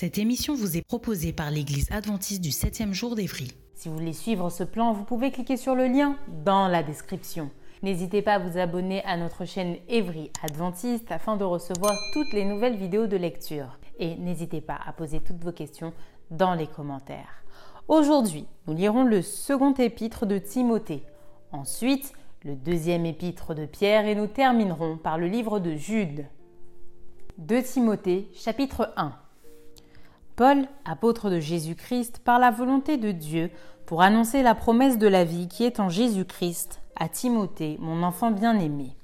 Cette émission vous est proposée par l'Église adventiste du 7e jour d'Évry. Si vous voulez suivre ce plan, vous pouvez cliquer sur le lien dans la description. N'hésitez pas à vous abonner à notre chaîne Évry Adventiste afin de recevoir toutes les nouvelles vidéos de lecture. Et n'hésitez pas à poser toutes vos questions dans les commentaires. Aujourd'hui, nous lirons le second épître de Timothée. Ensuite, le deuxième épître de Pierre et nous terminerons par le livre de Jude. De Timothée, chapitre 1. Paul, apôtre de Jésus-Christ, par la volonté de Dieu, pour annoncer la promesse de la vie qui est en Jésus-Christ, à Timothée, mon enfant bien-aimé.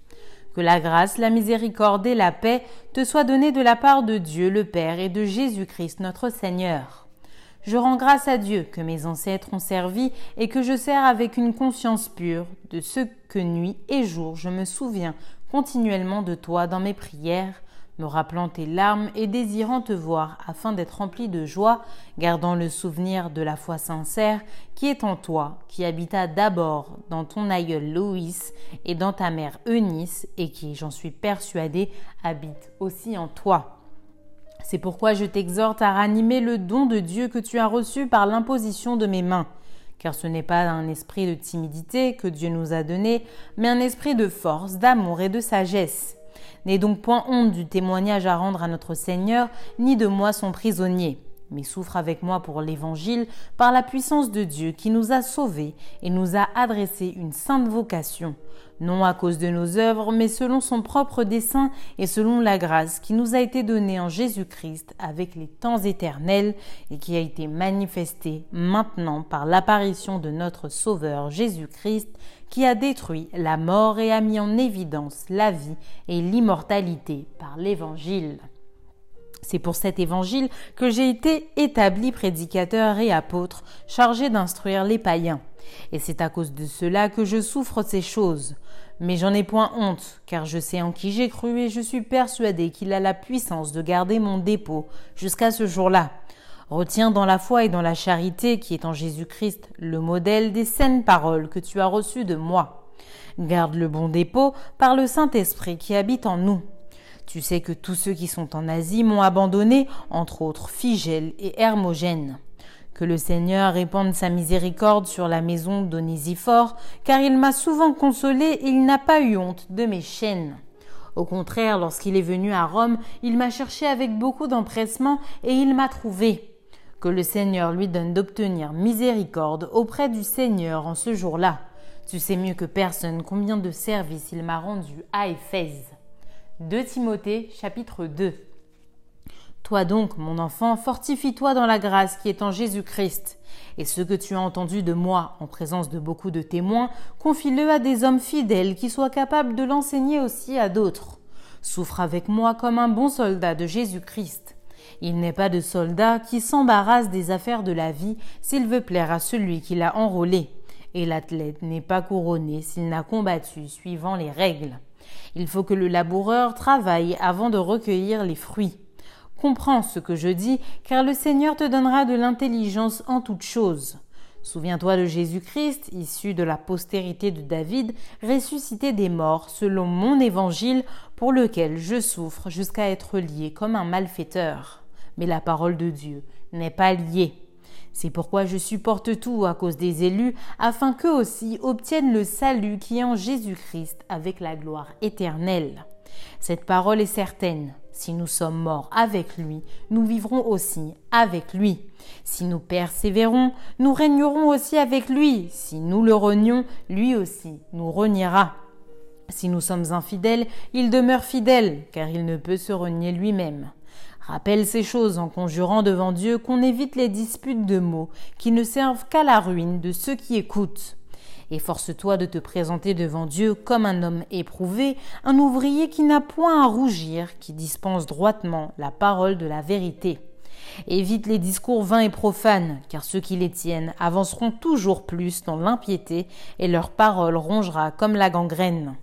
Que la grâce, la miséricorde et la paix te soient données de la part de Dieu le Père et de Jésus-Christ notre Seigneur. Je rends grâce à Dieu que mes ancêtres ont servi et que je sers avec une conscience pure de ce que nuit et jour je me souviens continuellement de toi dans mes prières, me rappelant tes larmes et désirant te voir afin d'être rempli de joie, gardant le souvenir de la foi sincère qui est en toi, qui habita d'abord dans ton aïeul Loïs et dans ta mère Eunice, et qui, j'en suis persuadée, habite aussi en toi. C'est pourquoi je t'exhorte à ranimer le don de Dieu que tu as reçu par l'imposition de mes mains car ce n'est pas un esprit de timidité que Dieu nous a donné, mais un esprit de force, d'amour et de sagesse. N'aie donc point honte du témoignage à rendre à notre Seigneur, ni de moi son prisonnier, mais souffre avec moi pour l'Évangile par la puissance de Dieu qui nous a sauvés et nous a adressé une sainte vocation, non à cause de nos œuvres, mais selon son propre dessein et selon la grâce qui nous a été donnée en Jésus-Christ avec les temps éternels et qui a été manifestée maintenant par l'apparition de notre Sauveur Jésus-Christ qui a détruit la mort et a mis en évidence la vie et l'immortalité par l'Évangile. C'est pour cet évangile que j'ai été établi prédicateur et apôtre, chargé d'instruire les païens. Et c'est à cause de cela que je souffre ces choses. Mais j'en ai point honte, car je sais en qui j'ai cru et je suis persuadé qu'il a la puissance de garder mon dépôt jusqu'à ce jour-là. Retiens dans la foi et dans la charité qui est en Jésus-Christ le modèle des saines paroles que tu as reçues de moi. Garde le bon dépôt par le Saint-Esprit qui habite en nous. Tu sais que tous ceux qui sont en Asie m'ont abandonné, entre autres Figel et Hermogène. Que le Seigneur répande sa miséricorde sur la maison d'Onésiphore, car il m'a souvent consolé et il n'a pas eu honte de mes chaînes. Au contraire, lorsqu'il est venu à Rome, il m'a cherché avec beaucoup d'empressement et il m'a trouvé. Le Seigneur lui donne d'obtenir miséricorde auprès du Seigneur en ce jour-là. Tu sais mieux que personne combien de services il m'a rendu à Éphèse. 2 Timothée chapitre 2 Toi donc, mon enfant, fortifie-toi dans la grâce qui est en Jésus-Christ. Et ce que tu as entendu de moi en présence de beaucoup de témoins, confie-le à des hommes fidèles qui soient capables de l'enseigner aussi à d'autres. Souffre avec moi comme un bon soldat de Jésus-Christ. Il n'est pas de soldat qui s'embarrasse des affaires de la vie s'il veut plaire à celui qui l'a enrôlé. Et l'athlète n'est pas couronné s'il n'a combattu suivant les règles. Il faut que le laboureur travaille avant de recueillir les fruits. Comprends ce que je dis, car le Seigneur te donnera de l'intelligence en toutes choses. Souviens-toi de Jésus-Christ, issu de la postérité de David, ressuscité des morts, selon mon évangile, pour lequel je souffre jusqu'à être lié comme un malfaiteur. Mais la parole de Dieu n'est pas liée. C'est pourquoi je supporte tout à cause des élus, afin qu'eux aussi obtiennent le salut qui est en Jésus-Christ avec la gloire éternelle. Cette parole est certaine. Si nous sommes morts avec lui, nous vivrons aussi avec lui. Si nous persévérons, nous régnerons aussi avec lui. Si nous le renions, lui aussi nous reniera. Si nous sommes infidèles, il demeure fidèle, car il ne peut se renier lui-même. Rappelle ces choses en conjurant devant Dieu qu'on évite les disputes de mots qui ne servent qu'à la ruine de ceux qui écoutent. Efforce-toi de te présenter devant Dieu comme un homme éprouvé, un ouvrier qui n'a point à rougir, qui dispense droitement la parole de la vérité. Évite les discours vains et profanes, car ceux qui les tiennent avanceront toujours plus dans l'impiété, et leur parole rongera comme la gangrène.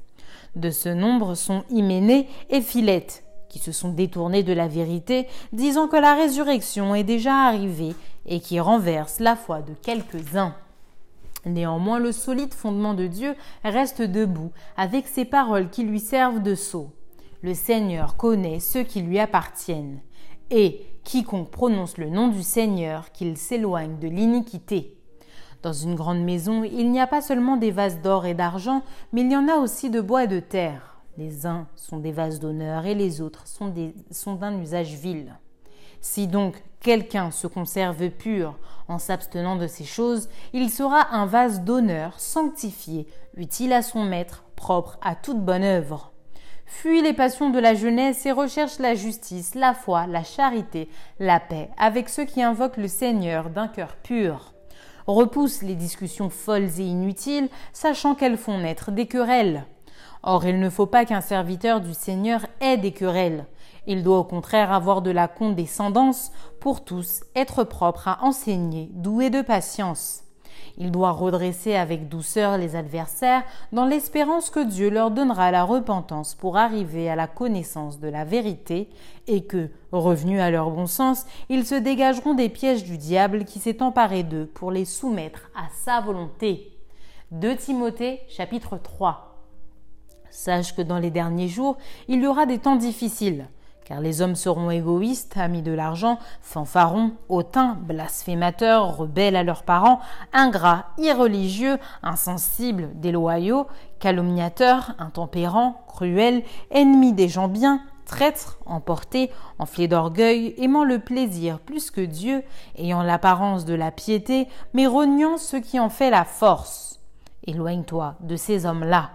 De ce nombre sont Hyménée et Philette, qui se sont détournés de la vérité, disant que la résurrection est déjà arrivée et qui renversent la foi de quelques-uns. Néanmoins, le solide fondement de Dieu reste debout, avec ses paroles qui lui servent de sceau. Le Seigneur connaît ceux qui lui appartiennent, et quiconque prononce le nom du Seigneur, qu'il s'éloigne de l'iniquité. Dans une grande maison, il n'y a pas seulement des vases d'or et d'argent, mais il y en a aussi de bois et de terre. Les uns sont des vases d'honneur et les autres sont, d'un usage vil. Si donc quelqu'un se conserve pur en s'abstenant de ces choses, il sera un vase d'honneur, sanctifié, utile à son maître, propre à toute bonne œuvre. Fuis les passions de la jeunesse et recherche la justice, la foi, la charité, la paix, avec ceux qui invoquent le Seigneur d'un cœur pur. Repousse les discussions folles et inutiles, sachant qu'elles font naître des querelles. Or, il ne faut pas qu'un serviteur du Seigneur ait des querelles. Il doit au contraire avoir de la condescendance pour tous, être propre à enseigner, doué de patience. Il doit redresser avec douceur les adversaires dans l'espérance que Dieu leur donnera la repentance pour arriver à la connaissance de la vérité et que, revenus à leur bon sens, ils se dégageront des pièges du diable qui s'est emparé d'eux pour les soumettre à sa volonté. 2 Timothée chapitre 3 Sache que dans les derniers jours, il y aura des temps difficiles car les hommes seront égoïstes, amis de l'argent, fanfarons, hautains, blasphémateurs, rebelles à leurs parents, ingrats, irreligieux, insensibles, déloyaux, calomniateurs, intempérants, cruels, ennemis des gens bien, traîtres, emportés, enflés d'orgueil, aimant le plaisir plus que Dieu, ayant l'apparence de la piété, mais reniant ce qui en fait la force. Éloigne-toi de ces hommes-là.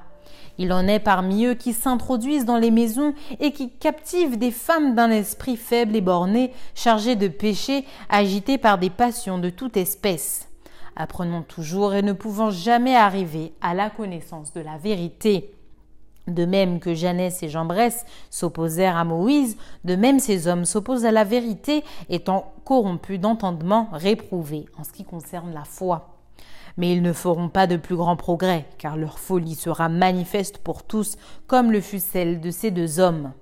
Il en est parmi eux qui s'introduisent dans les maisons et qui captivent des femmes d'un esprit faible et borné, chargées de péchés, agitées par des passions de toute espèce. Apprenons toujours et ne pouvant jamais arriver à la connaissance de la vérité. De même que Jeannès et Jambres s'opposèrent à Moïse, de même ces hommes s'opposent à la vérité, étant corrompus d'entendement, réprouvés en ce qui concerne la foi mais ils ne feront pas de plus grands progrès, car leur folie sera manifeste pour tous, comme le fut celle de ces deux hommes.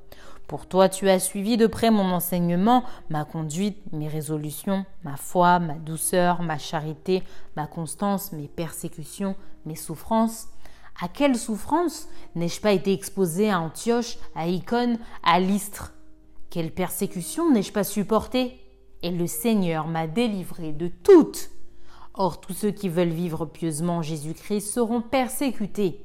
Pour toi, tu as suivi de près mon enseignement, ma conduite, mes résolutions, ma foi, ma douceur, ma charité, ma constance, mes persécutions, mes souffrances. À quelles souffrances n'ai-je pas été exposé à Antioche, à Icône, à Lystre? Quelle persécution n'ai-je pas supporté Et le Seigneur m'a délivré de toutes. Or tous ceux qui veulent vivre pieusement Jésus-Christ seront persécutés.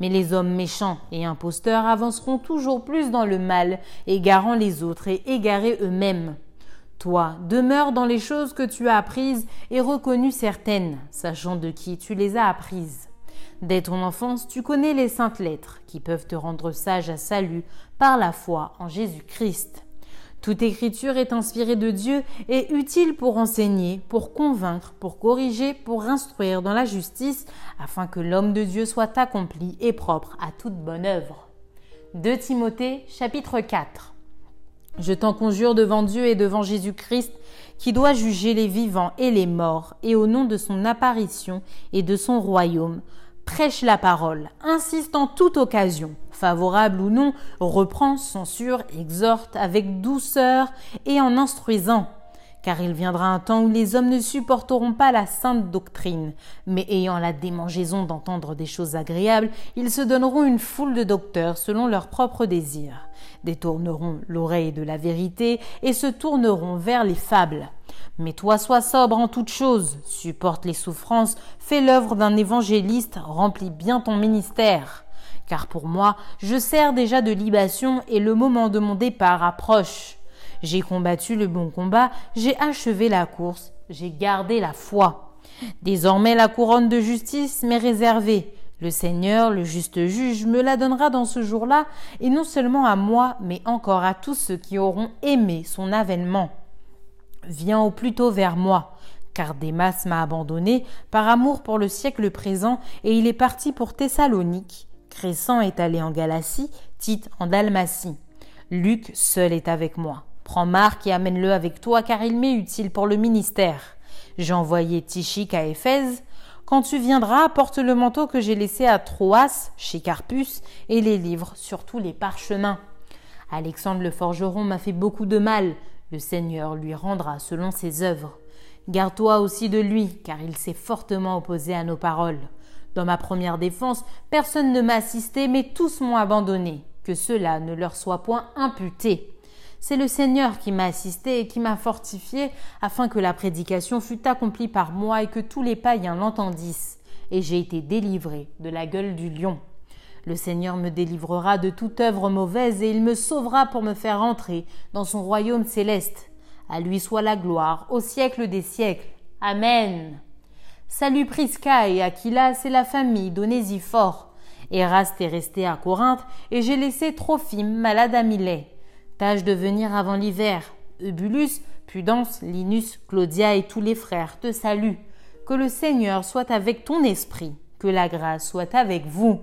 Mais les hommes méchants et imposteurs avanceront toujours plus dans le mal, égarant les autres et égarés eux-mêmes. Toi, demeure dans les choses que tu as apprises et reconnues certaines, sachant de qui tu les as apprises. Dès ton enfance, tu connais les saintes lettres qui peuvent te rendre sage à salut par la foi en Jésus-Christ. Toute écriture est inspirée de Dieu et utile pour enseigner, pour convaincre, pour corriger, pour instruire dans la justice, afin que l'homme de Dieu soit accompli et propre à toute bonne œuvre. 2 Timothée chapitre 4 Je t'en conjure devant Dieu et devant Jésus-Christ, qui doit juger les vivants et les morts, et au nom de son apparition et de son royaume, prêche la parole, insiste en toute occasion, favorable ou non, reprend, censure, exhorte avec douceur et en instruisant. Car il viendra un temps où les hommes ne supporteront pas la sainte doctrine, mais ayant la démangeaison d'entendre des choses agréables, ils se donneront une foule de docteurs selon leurs propres désirs, détourneront l'oreille de la vérité et se tourneront vers les fables. Mais toi sois sobre en toutes choses, supporte les souffrances, fais l'œuvre d'un évangéliste, remplis bien ton ministère. Car pour moi, je sers déjà de libation et le moment de mon départ approche. J'ai combattu le bon combat, j'ai achevé la course, j'ai gardé la foi. Désormais la couronne de justice m'est réservée, Le Seigneur, le juste juge, me la donnera dans ce jour-là, et non seulement à moi, mais encore à tous ceux qui auront aimé son avènement. Viens au plus tôt vers moi, car Démas m'a abandonné par amour pour le siècle présent, et il est parti pour Thessalonique. Crescent est allé en Galatie, Tite en Dalmatie. Luc seul est avec moi. Prends Marc et amène-le avec toi, car il m'est utile pour le ministère. J'ai envoyé Tichique à Éphèse. Quand tu viendras, apporte le manteau que j'ai laissé à Troas, chez Carpus, et les livres, surtout les parchemins. Alexandre le forgeron m'a fait beaucoup de mal. Le Seigneur lui rendra selon ses œuvres. Garde-toi aussi de lui, car il s'est fortement opposé à nos paroles. Dans ma première défense, personne ne m'a assisté, mais tous m'ont abandonné. Que cela ne leur soit point imputé. C'est le Seigneur qui m'a assisté et qui m'a fortifié, afin que la prédication fût accomplie par moi et que tous les païens l'entendissent. Et j'ai été délivré de la gueule du lion. Le Seigneur me délivrera de toute œuvre mauvaise et il me sauvera pour me faire entrer dans son royaume céleste. À lui soit la gloire au siècle des siècles. Amen. Salut Prisca et Aquilas et la famille d'Onésiphore. Eraste est resté à Corinthe et j'ai laissé Trophime malade à Milet. Tâche de venir avant l'hiver. Eubulus, Pudence, Linus, Claudia et tous les frères te saluent. Que le Seigneur soit avec ton esprit, que la grâce soit avec vous.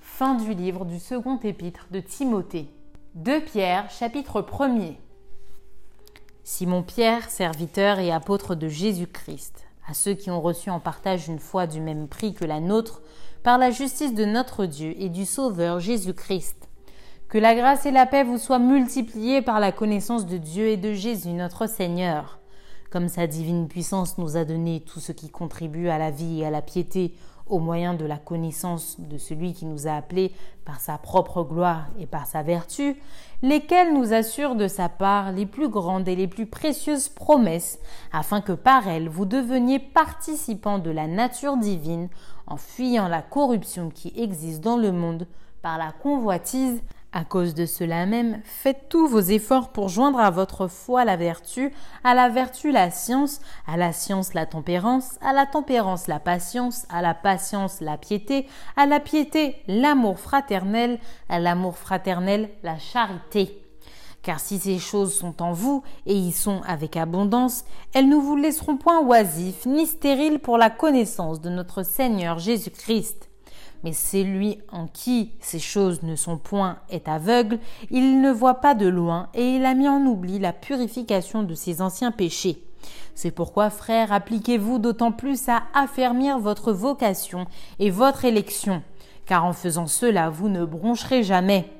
Fin du livre du second épître de Timothée. 2 Pierre, chapitre 1er. Simon Pierre, serviteur et apôtre de Jésus-Christ, à ceux qui ont reçu en partage une foi du même prix que la nôtre, par la justice de notre Dieu et du Sauveur Jésus-Christ. Que la grâce et la paix vous soient multipliées par la connaissance de Dieu et de Jésus notre Seigneur. Comme sa divine puissance nous a donné tout ce qui contribue à la vie et à la piété au moyen de la connaissance de celui qui nous a appelés par sa propre gloire et par sa vertu, lesquels nous assurent de sa part les plus grandes et les plus précieuses promesses, afin que par elles vous deveniez participants de la nature divine, en fuyant la corruption qui existe dans le monde par la convoitise à cause de cela même, faites tous vos efforts pour joindre à votre foi la vertu, à la vertu la science, à la science la tempérance, à la tempérance la patience, à la patience la piété, à la piété l'amour fraternel, à l'amour fraternel la charité. Car si ces choses sont en vous, et y sont avec abondance, elles ne vous laisseront point oisifs ni stériles pour la connaissance de notre Seigneur Jésus-Christ. Mais celui en qui ces choses ne sont point est aveugle, il ne voit pas de loin, et il a mis en oubli la purification de ses anciens péchés. C'est pourquoi, frères, appliquez-vous d'autant plus à affermir votre vocation et votre élection, car en faisant cela, vous ne broncherez jamais.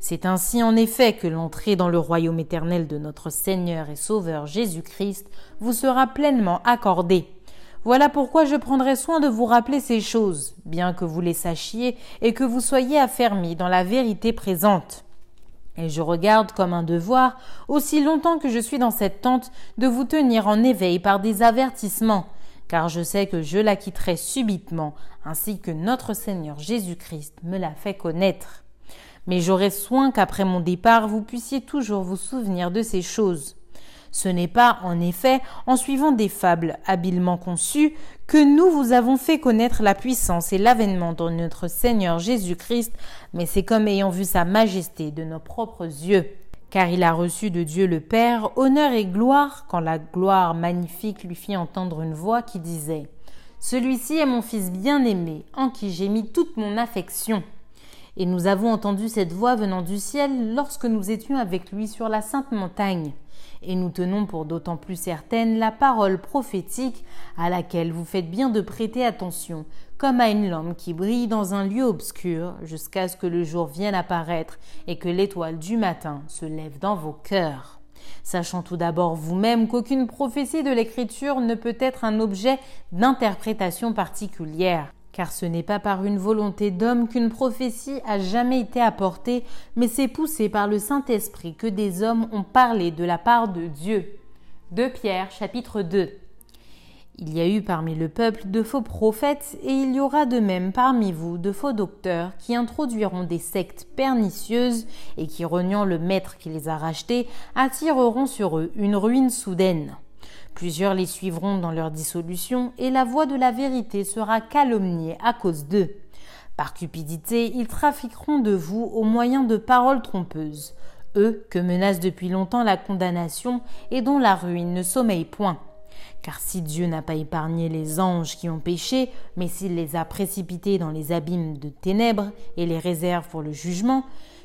C'est ainsi en effet que l'entrée dans le royaume éternel de notre Seigneur et Sauveur Jésus-Christ vous sera pleinement accordée. Voilà pourquoi je prendrai soin de vous rappeler ces choses, bien que vous les sachiez et que vous soyez affermis dans la vérité présente. Et je regarde comme un devoir, aussi longtemps que je suis dans cette tente, de vous tenir en éveil par des avertissements, car je sais que je la quitterai subitement, ainsi que notre Seigneur Jésus-Christ me l'a fait connaître. Mais j'aurai soin qu'après mon départ vous puissiez toujours vous souvenir de ces choses. Ce n'est pas, en effet, en suivant des fables habilement conçues que nous vous avons fait connaître la puissance et l'avènement de notre Seigneur Jésus-Christ, mais c'est comme ayant vu sa majesté de nos propres yeux. Car il a reçu de Dieu le Père honneur et gloire quand la gloire magnifique lui fit entendre une voix qui disait Celui-ci est mon Fils bien-aimé, en qui j'ai mis toute mon affection. Et nous avons entendu cette voix venant du ciel lorsque nous étions avec lui sur la sainte montagne et nous tenons pour d'autant plus certaine la parole prophétique à laquelle vous faites bien de prêter attention, comme à une lampe qui brille dans un lieu obscur jusqu'à ce que le jour vienne apparaître et que l'étoile du matin se lève dans vos cœurs. Sachant tout d'abord vous-même qu'aucune prophétie de l'Écriture ne peut être un objet d'interprétation particulière car ce n'est pas par une volonté d'homme qu'une prophétie a jamais été apportée, mais c'est poussé par le Saint-Esprit que des hommes ont parlé de la part de Dieu. 2 Pierre chapitre 2 Il y a eu parmi le peuple de faux prophètes, et il y aura de même parmi vous de faux docteurs qui introduiront des sectes pernicieuses et qui, reniant le maître qui les a rachetés, attireront sur eux une ruine soudaine. Plusieurs les suivront dans leur dissolution, et la voix de la vérité sera calomniée à cause d'eux. Par cupidité, ils trafiqueront de vous au moyen de paroles trompeuses, eux que menace depuis longtemps la condamnation et dont la ruine ne sommeille point. Car si Dieu n'a pas épargné les anges qui ont péché, mais s'il les a précipités dans les abîmes de ténèbres et les réserve pour le jugement,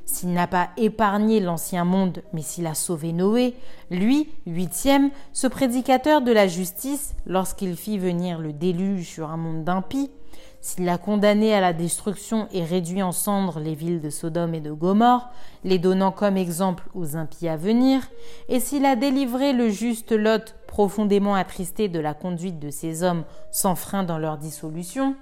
s'il n'a pas épargné l'ancien monde, mais s'il a sauvé Noé, lui, huitième, ce prédicateur de la justice, lorsqu'il fit venir le déluge sur un monde d'impies, s'il a condamné à la destruction et réduit en cendres les villes de Sodome et de Gomorre, les donnant comme exemple aux impies à venir, et s'il a délivré le juste Lot profondément attristé de la conduite de ces hommes sans frein dans leur dissolution,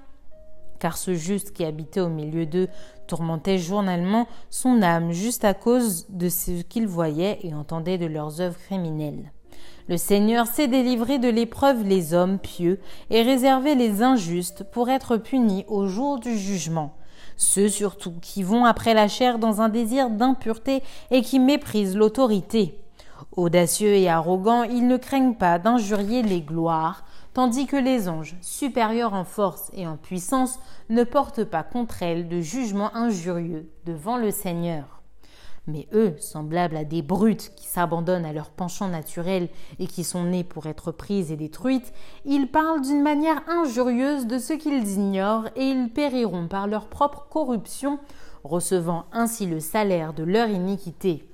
car ce juste qui habitait au milieu d'eux tourmentait journalement son âme juste à cause de ce qu'il voyait et entendait de leurs œuvres criminelles. Le Seigneur sait délivrer de l'épreuve les hommes pieux et réserver les injustes pour être punis au jour du jugement. Ceux surtout qui vont après la chair dans un désir d'impureté et qui méprisent l'autorité. Audacieux et arrogants, ils ne craignent pas d'injurier les gloires, tandis que les anges, supérieurs en force et en puissance, ne portent pas contre elles de jugement injurieux devant le Seigneur. Mais eux, semblables à des brutes qui s'abandonnent à leur penchant naturel et qui sont nés pour être prises et détruites, ils parlent d'une manière injurieuse de ce qu'ils ignorent et ils périront par leur propre corruption, recevant ainsi le salaire de leur iniquité.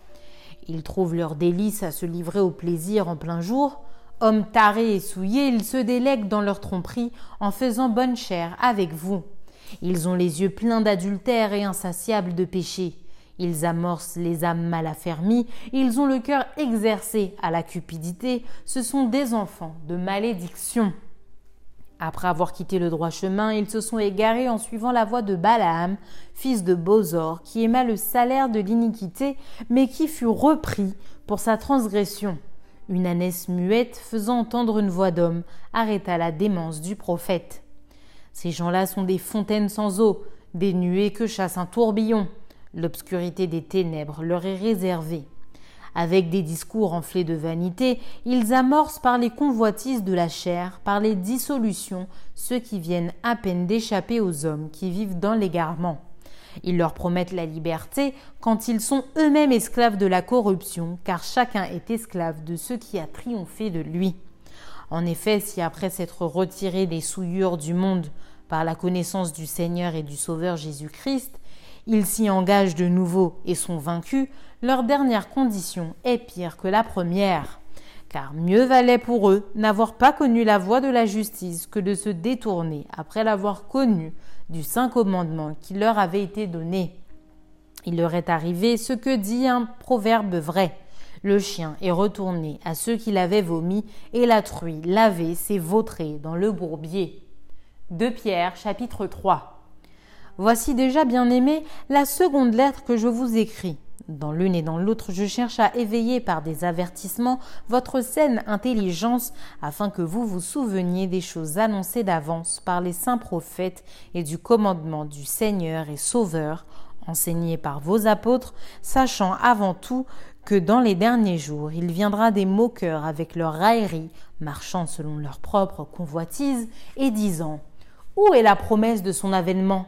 Ils trouvent leur délice à se livrer au plaisir en plein jour, Hommes tarés et souillés, ils se délèguent dans leur tromperie en faisant bonne chère avec vous. Ils ont les yeux pleins d'adultère et insatiables de péché. Ils amorcent les âmes mal affermies, ils ont le cœur exercé à la cupidité, ce sont des enfants de malédiction. Après avoir quitté le droit chemin, ils se sont égarés en suivant la voie de Balaam, fils de Bozor, qui aima le salaire de l'iniquité, mais qui fut repris pour sa transgression. Une ânesse muette, faisant entendre une voix d'homme, arrêta la démence du prophète. Ces gens-là sont des fontaines sans eau, des nuées que chasse un tourbillon. L'obscurité des ténèbres leur est réservée. Avec des discours enflés de vanité, ils amorcent par les convoitises de la chair, par les dissolutions, ceux qui viennent à peine d'échapper aux hommes qui vivent dans l'égarement. Ils leur promettent la liberté quand ils sont eux-mêmes esclaves de la corruption, car chacun est esclave de ce qui a triomphé de lui. En effet, si après s'être retirés des souillures du monde par la connaissance du Seigneur et du Sauveur Jésus-Christ, ils s'y engagent de nouveau et sont vaincus, leur dernière condition est pire que la première. Car mieux valait pour eux n'avoir pas connu la voie de la justice que de se détourner après l'avoir connue du Saint Commandement qui leur avait été donné. Il leur est arrivé ce que dit un proverbe vrai. Le chien est retourné à ceux qui l'avaient vomi, et la truie lavée s'est vautrée dans le bourbier. De Pierre, chapitre 3. Voici déjà, bien aimé, la seconde lettre que je vous écris. Dans l'une et dans l'autre, je cherche à éveiller par des avertissements votre saine intelligence afin que vous vous souveniez des choses annoncées d'avance par les saints prophètes et du commandement du Seigneur et Sauveur enseigné par vos apôtres, sachant avant tout que dans les derniers jours il viendra des moqueurs avec leur raillerie, marchant selon leur propre convoitise, et disant Où est la promesse de son avènement?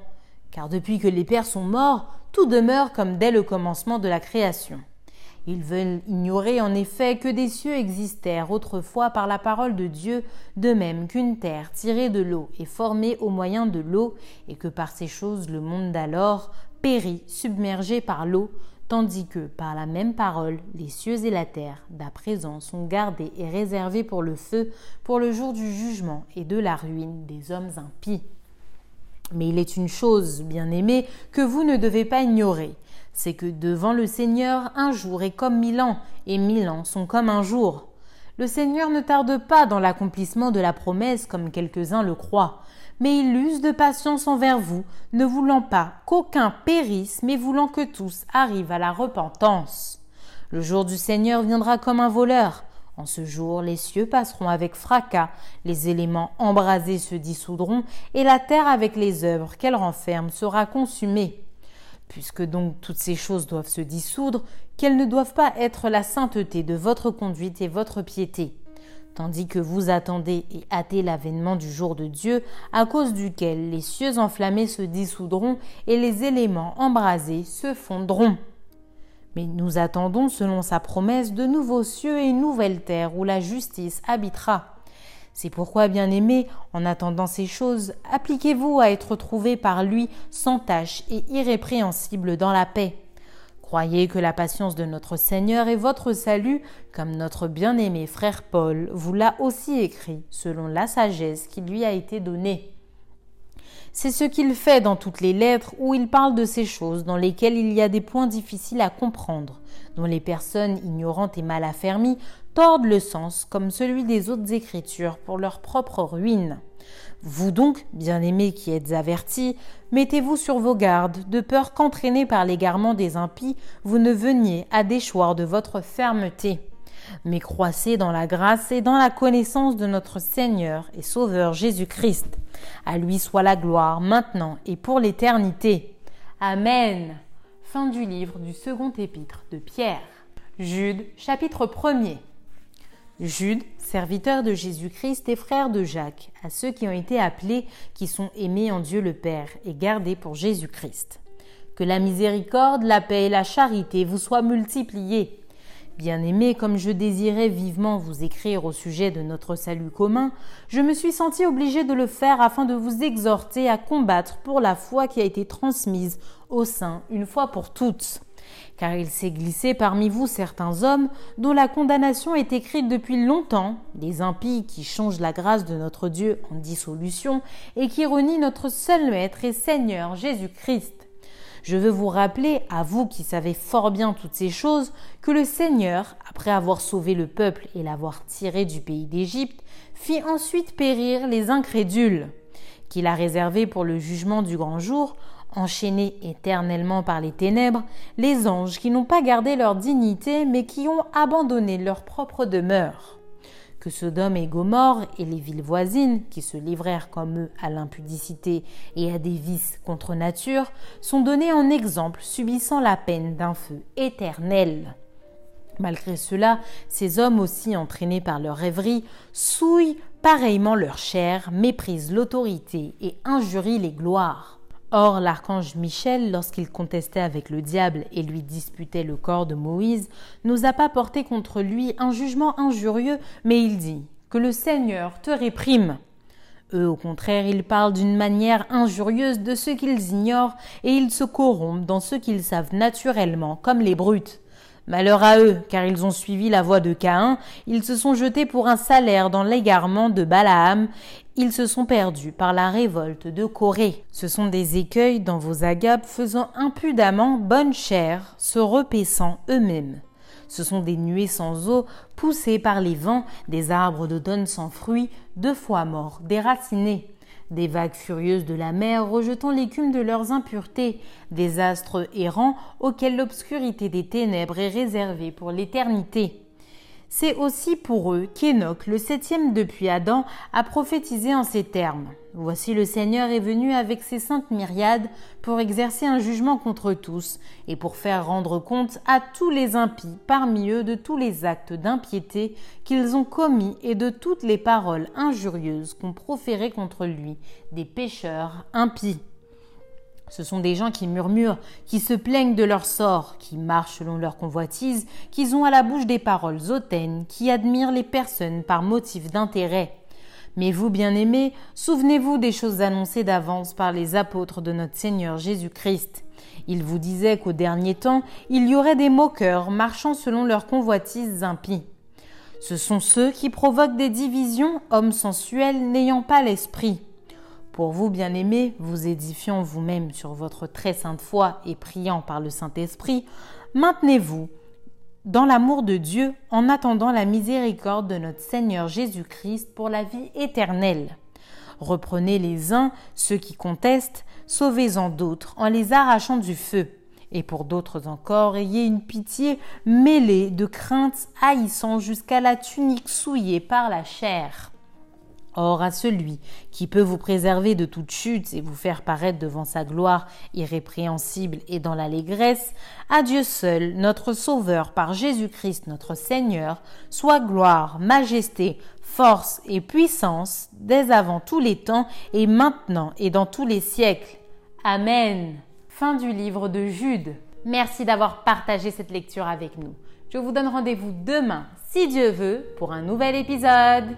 Car depuis que les pères sont morts, tout demeure comme dès le commencement de la création. Ils veulent ignorer en effet que des cieux existèrent autrefois par la parole de Dieu, de même qu'une terre tirée de l'eau est formée au moyen de l'eau, et que par ces choses le monde d'alors périt submergé par l'eau, tandis que par la même parole les cieux et la terre d'à présent sont gardés et réservés pour le feu, pour le jour du jugement et de la ruine des hommes impies. Mais il est une chose, bien aimée, que vous ne devez pas ignorer, c'est que devant le Seigneur un jour est comme mille ans, et mille ans sont comme un jour. Le Seigneur ne tarde pas dans l'accomplissement de la promesse comme quelques-uns le croient, mais il use de patience envers vous, ne voulant pas qu'aucun périsse, mais voulant que tous arrivent à la repentance. Le jour du Seigneur viendra comme un voleur. En ce jour, les cieux passeront avec fracas, les éléments embrasés se dissoudront, et la terre avec les œuvres qu'elle renferme sera consumée. Puisque donc toutes ces choses doivent se dissoudre, qu'elles ne doivent pas être la sainteté de votre conduite et votre piété. tandis que vous attendez et hâtez l'avènement du jour de Dieu, à cause duquel les cieux enflammés se dissoudront et les éléments embrasés se fondront. Mais nous attendons, selon sa promesse, de nouveaux cieux et une nouvelle terre où la justice habitera. C'est pourquoi, bien-aimés, en attendant ces choses, appliquez-vous à être trouvés par lui sans tache et irrépréhensibles dans la paix. Croyez que la patience de notre Seigneur est votre salut, comme notre bien-aimé frère Paul vous l'a aussi écrit, selon la sagesse qui lui a été donnée. C'est ce qu'il fait dans toutes les lettres où il parle de ces choses dans lesquelles il y a des points difficiles à comprendre, dont les personnes ignorantes et mal affermies tordent le sens comme celui des autres écritures pour leur propre ruine. Vous donc, bien-aimés qui êtes avertis, mettez-vous sur vos gardes, de peur qu'entraînés par l'égarement des impies, vous ne veniez à déchoir de votre fermeté mais croissez dans la grâce et dans la connaissance de notre Seigneur et Sauveur Jésus-Christ. À lui soit la gloire, maintenant et pour l'éternité. Amen. Fin du livre du second épître de Pierre. Jude, chapitre 1er. Jude, serviteur de Jésus-Christ et frère de Jacques, à ceux qui ont été appelés, qui sont aimés en Dieu le Père et gardés pour Jésus-Christ. Que la miséricorde, la paix et la charité vous soient multipliées Bien-aimé, comme je désirais vivement vous écrire au sujet de notre salut commun, je me suis senti obligé de le faire afin de vous exhorter à combattre pour la foi qui a été transmise au sein une fois pour toutes. Car il s'est glissé parmi vous certains hommes dont la condamnation est écrite depuis longtemps, des impies qui changent la grâce de notre Dieu en dissolution et qui renient notre seul Maître et Seigneur Jésus-Christ. Je veux vous rappeler, à vous qui savez fort bien toutes ces choses, que le Seigneur, après avoir sauvé le peuple et l'avoir tiré du pays d'Égypte, fit ensuite périr les incrédules, qu'il a réservés pour le jugement du grand jour, enchaînés éternellement par les ténèbres, les anges qui n'ont pas gardé leur dignité mais qui ont abandonné leur propre demeure que Sodome et Gomorre et les villes voisines, qui se livrèrent comme eux à l'impudicité et à des vices contre nature, sont donnés en exemple, subissant la peine d'un feu éternel. Malgré cela, ces hommes aussi entraînés par leur rêverie souillent pareillement leur chair, méprisent l'autorité et injurient les gloires. Or, l'archange Michel, lorsqu'il contestait avec le diable et lui disputait le corps de Moïse, n'osa pas porter contre lui un jugement injurieux, mais il dit Que le Seigneur te réprime. Eux, au contraire, ils parlent d'une manière injurieuse de ce qu'ils ignorent et ils se corrompent dans ce qu'ils savent naturellement, comme les brutes. Malheur à eux, car ils ont suivi la voie de Caïn, ils se sont jetés pour un salaire dans l'égarement de Balaam, ils se sont perdus par la révolte de Corée. Ce sont des écueils dans vos agapes faisant impudemment bonne chair, se repaissant eux-mêmes. Ce sont des nuées sans eau, poussées par les vents, des arbres d'automne sans fruits, deux fois morts, déracinés des vagues furieuses de la mer rejetant l'écume de leurs impuretés, des astres errants auxquels l'obscurité des ténèbres est réservée pour l'éternité. C'est aussi pour eux qu'Enoch, le septième depuis Adam, a prophétisé en ces termes. Voici le Seigneur est venu avec ses saintes myriades pour exercer un jugement contre tous et pour faire rendre compte à tous les impies parmi eux de tous les actes d'impiété qu'ils ont commis et de toutes les paroles injurieuses qu'ont proférées contre lui des pécheurs impies. Ce sont des gens qui murmurent, qui se plaignent de leur sort, qui marchent selon leur convoitise, qui ont à la bouche des paroles hautaines, qui admirent les personnes par motif d'intérêt. Mais vous, bien-aimés, souvenez-vous des choses annoncées d'avance par les apôtres de notre Seigneur Jésus-Christ. Ils vous disaient qu'au dernier temps, il y aurait des moqueurs marchant selon leurs convoitises impies. Ce sont ceux qui provoquent des divisions, hommes sensuels n'ayant pas l'esprit. Pour vous, bien-aimés, vous édifiant vous-même sur votre très sainte foi et priant par le Saint-Esprit, maintenez-vous dans l'amour de Dieu en attendant la miséricorde de notre Seigneur Jésus-Christ pour la vie éternelle. Reprenez les uns ceux qui contestent, sauvez-en d'autres en les arrachant du feu. Et pour d'autres encore, ayez une pitié mêlée de craintes haïssant jusqu'à la tunique souillée par la chair. Or à celui qui peut vous préserver de toute chute et vous faire paraître devant sa gloire irrépréhensible et dans l'allégresse, à Dieu seul, notre Sauveur par Jésus-Christ notre Seigneur, soit gloire, majesté, force et puissance dès avant tous les temps et maintenant et dans tous les siècles. Amen. Fin du livre de Jude. Merci d'avoir partagé cette lecture avec nous. Je vous donne rendez-vous demain, si Dieu veut, pour un nouvel épisode.